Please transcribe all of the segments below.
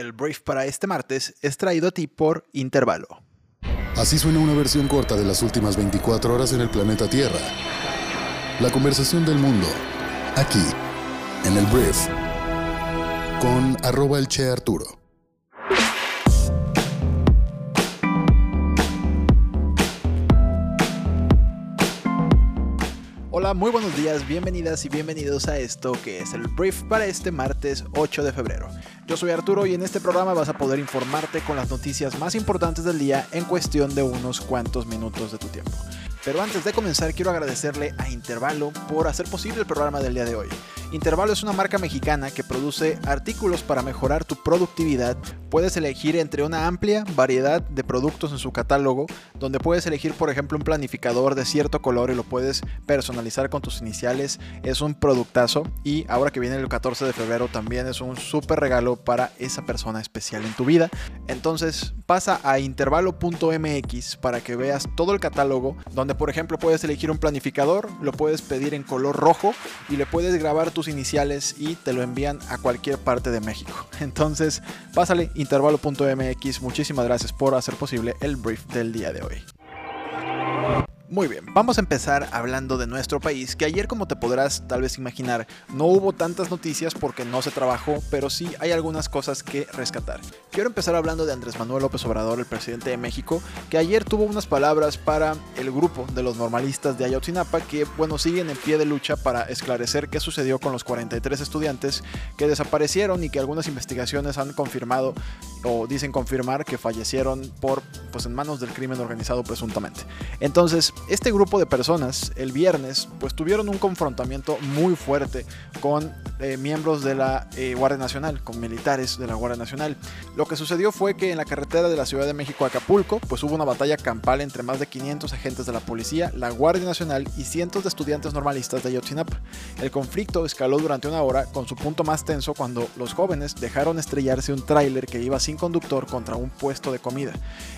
El brief para este martes es traído a ti por Intervalo. Así suena una versión corta de las últimas 24 horas en el planeta Tierra. La conversación del mundo, aquí, en el brief, con arroba el Che Arturo. Hola, muy buenos días, bienvenidas y bienvenidos a esto que es el brief para este martes 8 de febrero. Yo soy Arturo y en este programa vas a poder informarte con las noticias más importantes del día en cuestión de unos cuantos minutos de tu tiempo. Pero antes de comenzar quiero agradecerle a Intervalo por hacer posible el programa del día de hoy. Intervalo es una marca mexicana que produce artículos para mejorar tu productividad. Puedes elegir entre una amplia variedad de productos en su catálogo, donde puedes elegir por ejemplo un planificador de cierto color y lo puedes personalizar con tus iniciales. Es un productazo y ahora que viene el 14 de febrero también es un súper regalo para esa persona especial en tu vida. Entonces pasa a intervalo.mx para que veas todo el catálogo, donde por ejemplo puedes elegir un planificador, lo puedes pedir en color rojo y le puedes grabar iniciales y te lo envían a cualquier parte de México. Entonces, pásale intervalo.mx. Muchísimas gracias por hacer posible el brief del día de hoy. Muy bien, vamos a empezar hablando de nuestro país, que ayer como te podrás tal vez imaginar, no hubo tantas noticias porque no se trabajó, pero sí hay algunas cosas que rescatar. Quiero empezar hablando de Andrés Manuel López Obrador, el presidente de México, que ayer tuvo unas palabras para el grupo de los normalistas de Ayotzinapa, que bueno, siguen en pie de lucha para esclarecer qué sucedió con los 43 estudiantes que desaparecieron y que algunas investigaciones han confirmado o dicen confirmar que fallecieron por pues en manos del crimen organizado presuntamente. Entonces, este grupo de personas el viernes pues tuvieron un confrontamiento muy fuerte con eh, miembros de la eh, Guardia Nacional, con militares de la Guardia Nacional. Lo que sucedió fue que en la carretera de la Ciudad de México a Acapulco pues hubo una batalla campal entre más de 500 agentes de la policía, la Guardia Nacional y cientos de estudiantes normalistas de Ayotzinapa. El conflicto escaló durante una hora con su punto más tenso cuando los jóvenes dejaron estrellarse un tráiler que iba sin conductor contra un puesto de comida.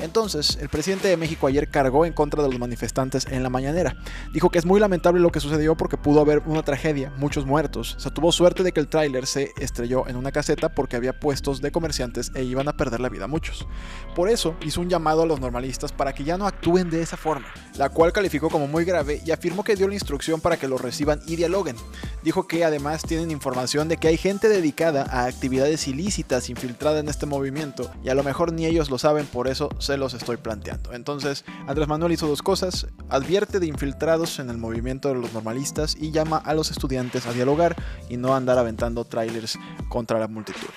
Entonces, el presidente de México ayer cargó en contra de los manifestantes en la mañanera. Dijo que es muy lamentable lo que sucedió porque pudo haber una tragedia, muchos muertos. Se tuvo suerte de que el tráiler se estrelló en una caseta porque había puestos de comerciantes e iban a perder la vida muchos. Por eso hizo un llamado a los normalistas para que ya no actúen de esa forma, la cual calificó como muy grave y afirmó que dio la instrucción para que lo reciban y dialoguen. Dijo que además tienen información de que hay gente dedicada a actividades ilícitas infiltrada en este movimiento y a lo mejor ni ellos lo saben, por eso se los estoy planteando. Entonces, Andrés Manuel hizo dos cosas, advierte de infiltrados en el movimiento de los normalistas y llama a los estudiantes a dialogar y no andar aventando trailers contra la multitud.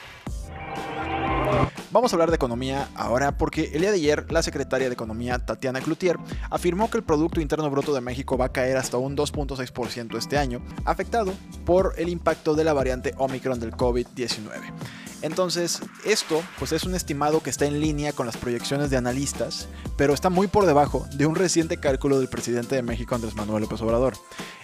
Vamos a hablar de economía ahora porque el día de ayer la secretaria de Economía Tatiana Cloutier afirmó que el Producto Interno Bruto de México va a caer hasta un 2.6% este año, afectado por el impacto de la variante Omicron del COVID-19. Entonces, esto pues es un estimado que está en línea con las proyecciones de analistas, pero está muy por debajo de un reciente cálculo del presidente de México Andrés Manuel López Obrador.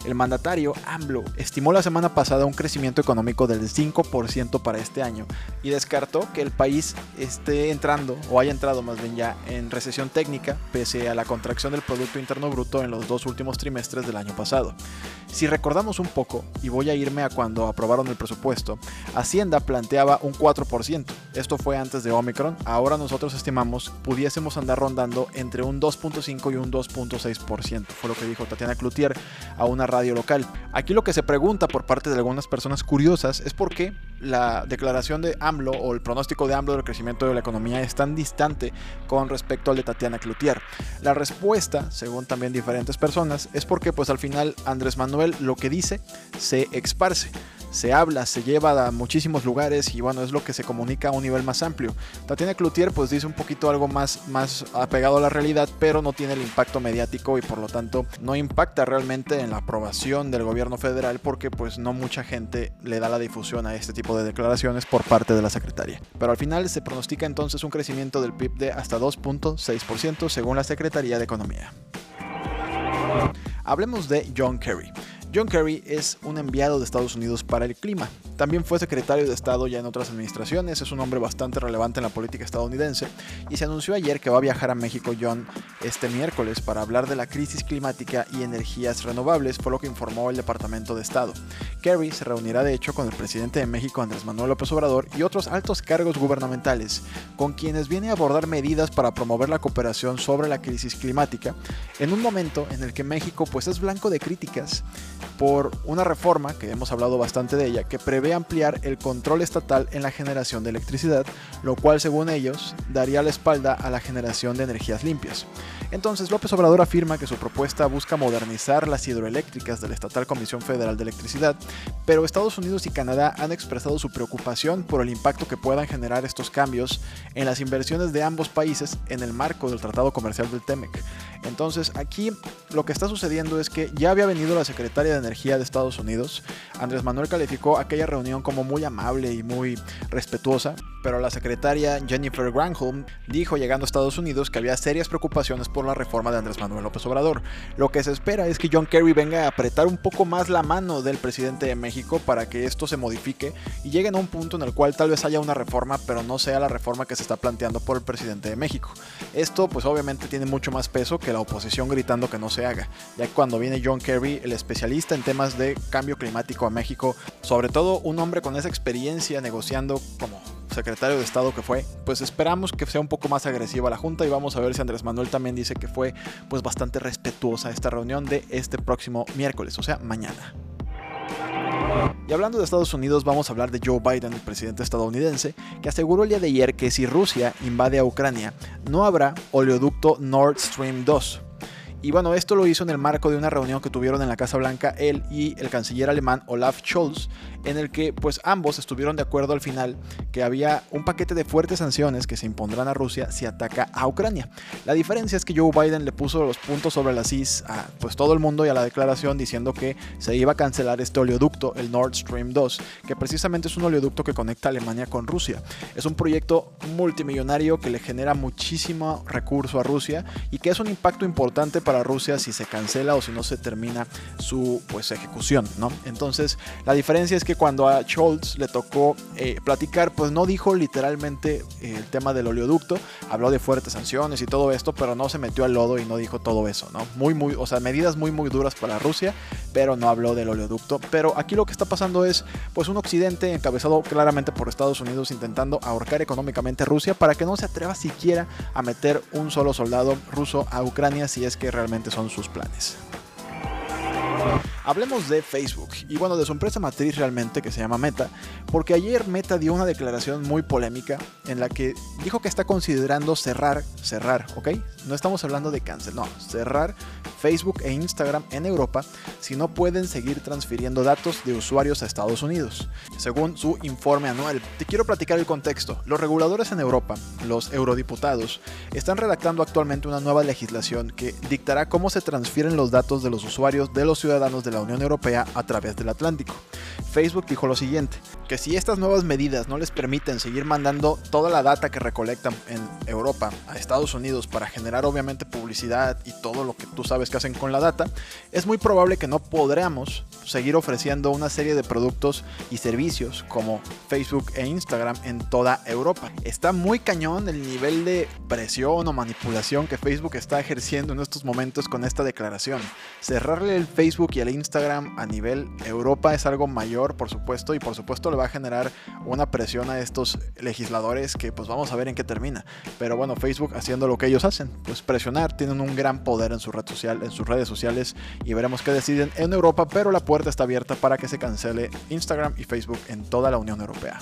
El mandatario AMLO estimó la semana pasada un crecimiento económico del 5% para este año y descartó que el país esté entrando o haya entrado más bien ya en recesión técnica pese a la contracción del producto interno bruto en los dos últimos trimestres del año pasado. Si recordamos un poco y voy a irme a cuando aprobaron el presupuesto, Hacienda planteaba un 4%. Esto fue antes de Omicron. Ahora nosotros estimamos pudiésemos andar rondando entre un 2.5 y un 2.6%. Fue lo que dijo Tatiana Cloutier a una radio local. Aquí lo que se pregunta por parte de algunas personas curiosas es por qué la declaración de AMLO o el pronóstico de AMLO del crecimiento de la economía es tan distante con respecto al de Tatiana Cloutier. La respuesta, según también diferentes personas, es porque pues al final Andrés Manuel lo que dice se esparce se habla, se lleva a muchísimos lugares y bueno, es lo que se comunica a un nivel más amplio. Tatiana Cloutier pues dice un poquito algo más, más apegado a la realidad, pero no tiene el impacto mediático y por lo tanto no impacta realmente en la aprobación del gobierno federal porque pues no mucha gente le da la difusión a este tipo de declaraciones por parte de la secretaria. Pero al final se pronostica entonces un crecimiento del PIB de hasta 2.6% según la Secretaría de Economía. Hablemos de John Kerry. John Kerry es un enviado de Estados Unidos para el clima. También fue secretario de Estado ya en otras administraciones, es un hombre bastante relevante en la política estadounidense y se anunció ayer que va a viajar a México John este miércoles para hablar de la crisis climática y energías renovables, fue lo que informó el Departamento de Estado. Kerry se reunirá de hecho con el presidente de México Andrés Manuel López Obrador y otros altos cargos gubernamentales, con quienes viene a abordar medidas para promover la cooperación sobre la crisis climática, en un momento en el que México pues es blanco de críticas por una reforma, que hemos hablado bastante de ella, que prevé ampliar el control estatal en la generación de electricidad, lo cual según ellos daría la espalda a la generación de energías limpias. Entonces López Obrador afirma que su propuesta busca modernizar las hidroeléctricas de la Estatal Comisión Federal de Electricidad, pero Estados Unidos y Canadá han expresado su preocupación por el impacto que puedan generar estos cambios en las inversiones de ambos países en el marco del Tratado Comercial del TEMEC. Entonces aquí lo que está sucediendo es que ya había venido la secretaria de Energía de Estados Unidos. Andrés Manuel calificó aquella reunión como muy amable y muy respetuosa, pero la secretaria Jennifer Granholm dijo llegando a Estados Unidos que había serias preocupaciones por la reforma de Andrés Manuel López Obrador. Lo que se espera es que John Kerry venga a apretar un poco más la mano del presidente de México para que esto se modifique y lleguen a un punto en el cual tal vez haya una reforma, pero no sea la reforma que se está planteando por el presidente de México. Esto pues obviamente tiene mucho más peso que la oposición gritando que no se haga, ya que cuando viene John Kerry, el especialista en temas de cambio climático a México, sobre todo un hombre con esa experiencia negociando como secretario de Estado que fue, pues esperamos que sea un poco más agresiva la Junta y vamos a ver si Andrés Manuel también dice que fue pues bastante respetuosa esta reunión de este próximo miércoles, o sea, mañana. Y hablando de Estados Unidos, vamos a hablar de Joe Biden, el presidente estadounidense, que aseguró el día de ayer que si Rusia invade a Ucrania, no habrá oleoducto Nord Stream 2. Y bueno, esto lo hizo en el marco de una reunión que tuvieron en la Casa Blanca él y el canciller alemán Olaf Scholz, en el que pues ambos estuvieron de acuerdo al final que había un paquete de fuertes sanciones que se impondrán a Rusia si ataca a Ucrania. La diferencia es que Joe Biden le puso los puntos sobre las is a pues todo el mundo y a la declaración diciendo que se iba a cancelar este oleoducto, el Nord Stream 2, que precisamente es un oleoducto que conecta Alemania con Rusia. Es un proyecto multimillonario que le genera muchísimo recurso a Rusia y que es un impacto importante para Rusia si se cancela o si no se termina su pues ejecución, ¿no? Entonces, la diferencia es que cuando a Scholz le tocó eh, platicar, pues no dijo literalmente eh, el tema del oleoducto, habló de fuertes sanciones y todo esto, pero no se metió al lodo y no dijo todo eso, ¿no? Muy, muy, o sea, medidas muy, muy duras para Rusia, pero no habló del oleoducto. Pero aquí lo que está pasando es, pues, un occidente encabezado claramente por Estados Unidos intentando ahorcar económicamente a Rusia para que no se atreva siquiera a meter un solo soldado ruso a Ucrania si es que realmente son sus planes. Hablemos de Facebook y bueno, de su empresa matriz realmente que se llama Meta, porque ayer Meta dio una declaración muy polémica en la que dijo que está considerando cerrar, cerrar, ¿ok? No estamos hablando de cáncer, no, cerrar Facebook e Instagram en Europa si no pueden seguir transfiriendo datos de usuarios a Estados Unidos, según su informe anual. Te quiero platicar el contexto. Los reguladores en Europa, los eurodiputados, están redactando actualmente una nueva legislación que dictará cómo se transfieren los datos de los usuarios de los ciudadanos de la Unión Europea a través del Atlántico. Facebook dijo lo siguiente, que si estas nuevas medidas no les permiten seguir mandando toda la data que recolectan en Europa a Estados Unidos para generar obviamente publicidad y todo lo que tú sabes que hacen con la data, es muy probable que no podremos seguir ofreciendo una serie de productos y servicios como Facebook e Instagram en toda Europa. Está muy cañón el nivel de presión o manipulación que Facebook está ejerciendo en estos momentos con esta declaración. Cerrarle el Facebook y el Instagram a nivel Europa es algo mayor, por supuesto, y por supuesto le va a generar una presión a estos legisladores que pues vamos a ver en qué termina. Pero bueno, Facebook haciendo lo que ellos hacen, pues presionar, tienen un gran poder en su red social, en sus redes sociales y veremos qué deciden en Europa, pero la puerta está abierta para que se cancele Instagram y Facebook en toda la Unión Europea.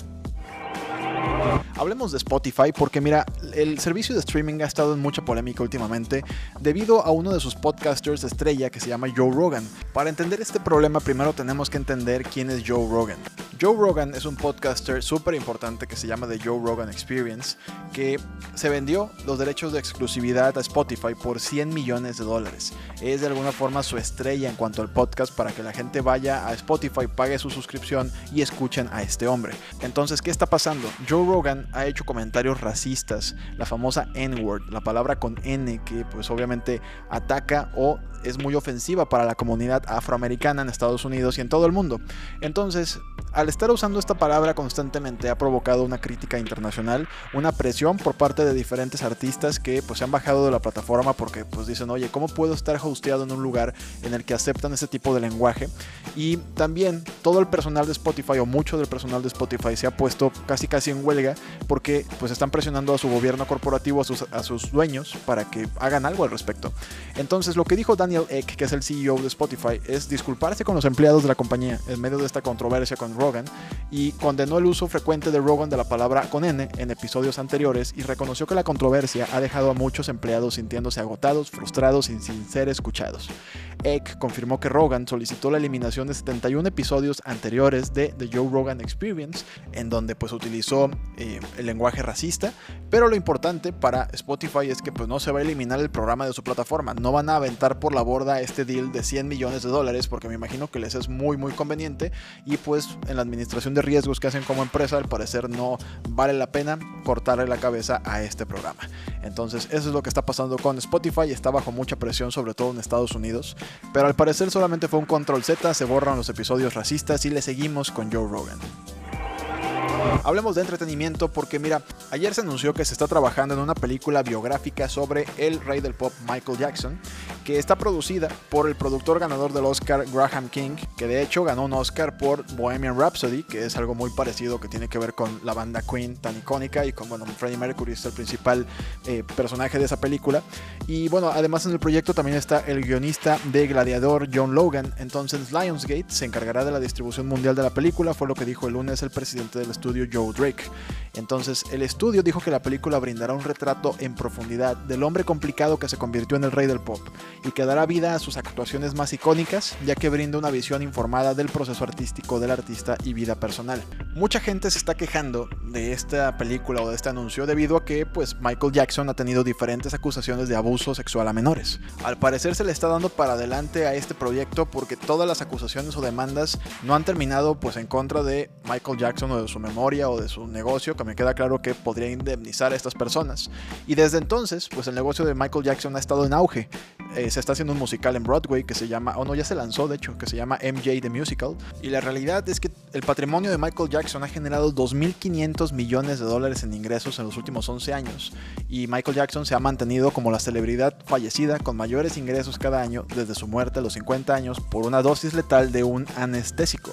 Hablemos de Spotify porque mira, el servicio de streaming ha estado en mucha polémica últimamente debido a uno de sus podcasters estrella que se llama Joe Rogan. Para entender este problema primero tenemos que entender quién es Joe Rogan. Joe Rogan es un podcaster súper importante que se llama The Joe Rogan Experience que se vendió los derechos de exclusividad a Spotify por 100 millones de dólares. Es de alguna forma su estrella en cuanto al podcast para que la gente vaya a Spotify, pague su suscripción y escuchen a este hombre. Entonces, ¿qué está pasando? Joe Rogan ha hecho comentarios racistas, la famosa N-word, la palabra con N que pues obviamente ataca o es muy ofensiva para la comunidad afroamericana en Estados Unidos y en todo el mundo. Entonces, al estar usando esta palabra constantemente ha provocado una crítica internacional, una presión por parte de diferentes artistas que pues se han bajado de la plataforma porque pues dicen, oye, ¿cómo puedo estar hosteado en un lugar en el que aceptan ese tipo de lenguaje? Y también todo el personal de Spotify o mucho del personal de Spotify se ha puesto casi casi en huelga porque pues están presionando a su gobierno corporativo, a sus, a sus dueños para que hagan algo al respecto. Entonces lo que dijo Daniel Eck, que es el CEO de Spotify, es disculparse con los empleados de la compañía en medio de esta controversia con Y condenó el uso frecuente de Rogan de la palabra con N en episodios anteriores y reconoció que la controversia ha dejado a muchos empleados sintiéndose agotados, frustrados y sin ser escuchados. Eck confirmó que Rogan solicitó la eliminación de 71 episodios anteriores de The Joe Rogan Experience, en donde pues utilizó eh, el lenguaje racista, pero lo importante para Spotify es que pues no se va a eliminar el programa de su plataforma, no van a aventar por la borda este deal de 100 millones de dólares, porque me imagino que les es muy muy conveniente y pues en la administración de riesgos que hacen como empresa al parecer no vale la pena cortarle la cabeza a este programa. Entonces eso es lo que está pasando con Spotify, está bajo mucha presión sobre todo en Estados Unidos pero al parecer solamente fue un control Z, se borran los episodios racistas y le seguimos con Joe Rogan. Hablemos de entretenimiento porque mira, ayer se anunció que se está trabajando en una película biográfica sobre el rey del pop Michael Jackson, que está producida por el productor ganador del Oscar Graham King, que de hecho ganó un Oscar por Bohemian Rhapsody, que es algo muy parecido que tiene que ver con la banda Queen tan icónica y con bueno, Freddie Mercury es el principal eh, personaje de esa película. Y bueno, además en el proyecto también está el guionista de Gladiador John Logan, entonces Lionsgate se encargará de la distribución mundial de la película, fue lo que dijo el lunes el presidente del estudio Joe Drake. Entonces, el estudio dijo que la película brindará un retrato en profundidad del hombre complicado que se convirtió en el rey del pop y que dará vida a sus actuaciones más icónicas, ya que brinda una visión informada del proceso artístico del artista y vida personal. Mucha gente se está quejando de esta película o de este anuncio debido a que pues Michael Jackson ha tenido diferentes acusaciones de abuso sexual a menores. Al parecer se le está dando para adelante a este proyecto porque todas las acusaciones o demandas no han terminado pues en contra de Michael Jackson o de su memoria o de su negocio, me queda claro que podría indemnizar a estas personas. Y desde entonces, pues el negocio de Michael Jackson ha estado en auge. Eh, se está haciendo un musical en Broadway que se llama, o no, ya se lanzó de hecho, que se llama MJ The Musical. Y la realidad es que el patrimonio de Michael Jackson ha generado 2.500 millones de dólares en ingresos en los últimos 11 años. Y Michael Jackson se ha mantenido como la celebridad fallecida con mayores ingresos cada año desde su muerte a los 50 años por una dosis letal de un anestésico.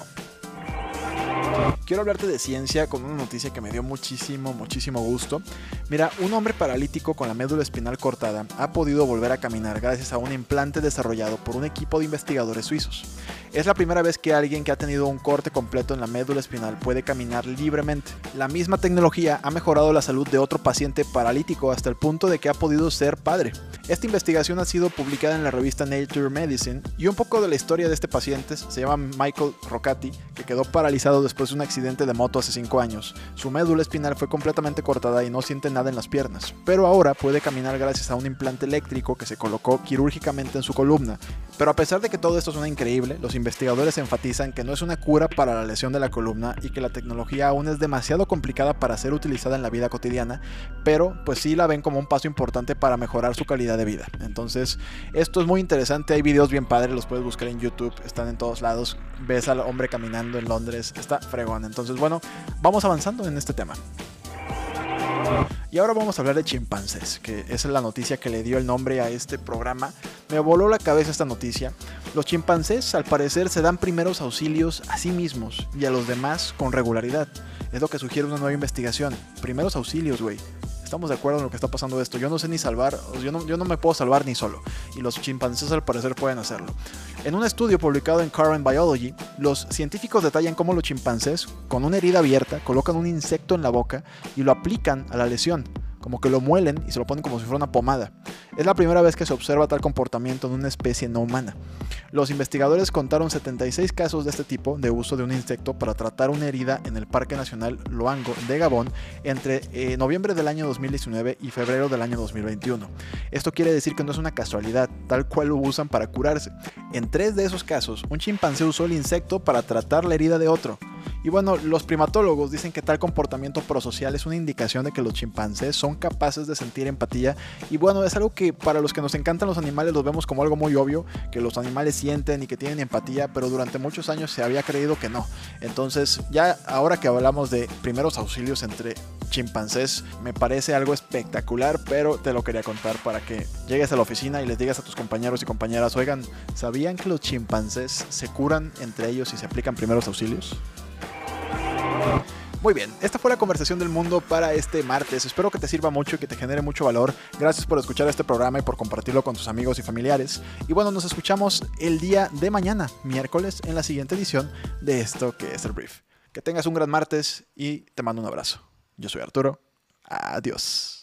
Quiero hablarte de ciencia con una noticia que me dio muchísimo, muchísimo gusto. Mira, un hombre paralítico con la médula espinal cortada ha podido volver a caminar gracias a un implante desarrollado por un equipo de investigadores suizos. Es la primera vez que alguien que ha tenido un corte completo en la médula espinal puede caminar libremente. La misma tecnología ha mejorado la salud de otro paciente paralítico hasta el punto de que ha podido ser padre. Esta investigación ha sido publicada en la revista Nature Medicine y un poco de la historia de este paciente se llama Michael Rocati, que quedó paralizado después de un accidente de moto hace 5 años. Su médula espinal fue completamente cortada y no siente nada en las piernas, pero ahora puede caminar gracias a un implante eléctrico que se colocó quirúrgicamente en su columna. Pero a pesar de que todo esto suena increíble, los investigadores enfatizan que no es una cura para la lesión de la columna y que la tecnología aún es demasiado complicada para ser utilizada en la vida cotidiana, pero pues sí la ven como un paso importante para mejorar su calidad de vida. Entonces, esto es muy interesante, hay videos bien padres, los puedes buscar en YouTube, están en todos lados, ves al hombre caminando en Londres, está fregón. Entonces, bueno, vamos avanzando en este tema. Y ahora vamos a hablar de chimpancés, que es la noticia que le dio el nombre a este programa. Me voló la cabeza esta noticia. Los chimpancés al parecer se dan primeros auxilios a sí mismos y a los demás con regularidad. Es lo que sugiere una nueva investigación. Primeros auxilios, güey estamos de acuerdo en lo que está pasando esto. Yo no sé ni salvar, yo no, yo no me puedo salvar ni solo. Y los chimpancés al parecer pueden hacerlo. En un estudio publicado en Current Biology, los científicos detallan cómo los chimpancés, con una herida abierta, colocan un insecto en la boca y lo aplican a la lesión como que lo muelen y se lo ponen como si fuera una pomada. Es la primera vez que se observa tal comportamiento en una especie no humana. Los investigadores contaron 76 casos de este tipo de uso de un insecto para tratar una herida en el Parque Nacional Loango de Gabón entre eh, noviembre del año 2019 y febrero del año 2021. Esto quiere decir que no es una casualidad, tal cual lo usan para curarse. En tres de esos casos, un chimpancé usó el insecto para tratar la herida de otro. Y bueno, los primatólogos dicen que tal comportamiento prosocial es una indicación de que los chimpancés son capaces de sentir empatía. Y bueno, es algo que para los que nos encantan los animales los vemos como algo muy obvio, que los animales sienten y que tienen empatía, pero durante muchos años se había creído que no. Entonces, ya ahora que hablamos de primeros auxilios entre chimpancés, me parece algo espectacular, pero te lo quería contar para que llegues a la oficina y les digas a tus compañeros y compañeras, oigan, ¿sabían que los chimpancés se curan entre ellos y se aplican primeros auxilios? Muy bien, esta fue la conversación del mundo para este martes. Espero que te sirva mucho y que te genere mucho valor. Gracias por escuchar este programa y por compartirlo con tus amigos y familiares. Y bueno, nos escuchamos el día de mañana, miércoles, en la siguiente edición de esto que es el brief. Que tengas un gran martes y te mando un abrazo. Yo soy Arturo. Adiós.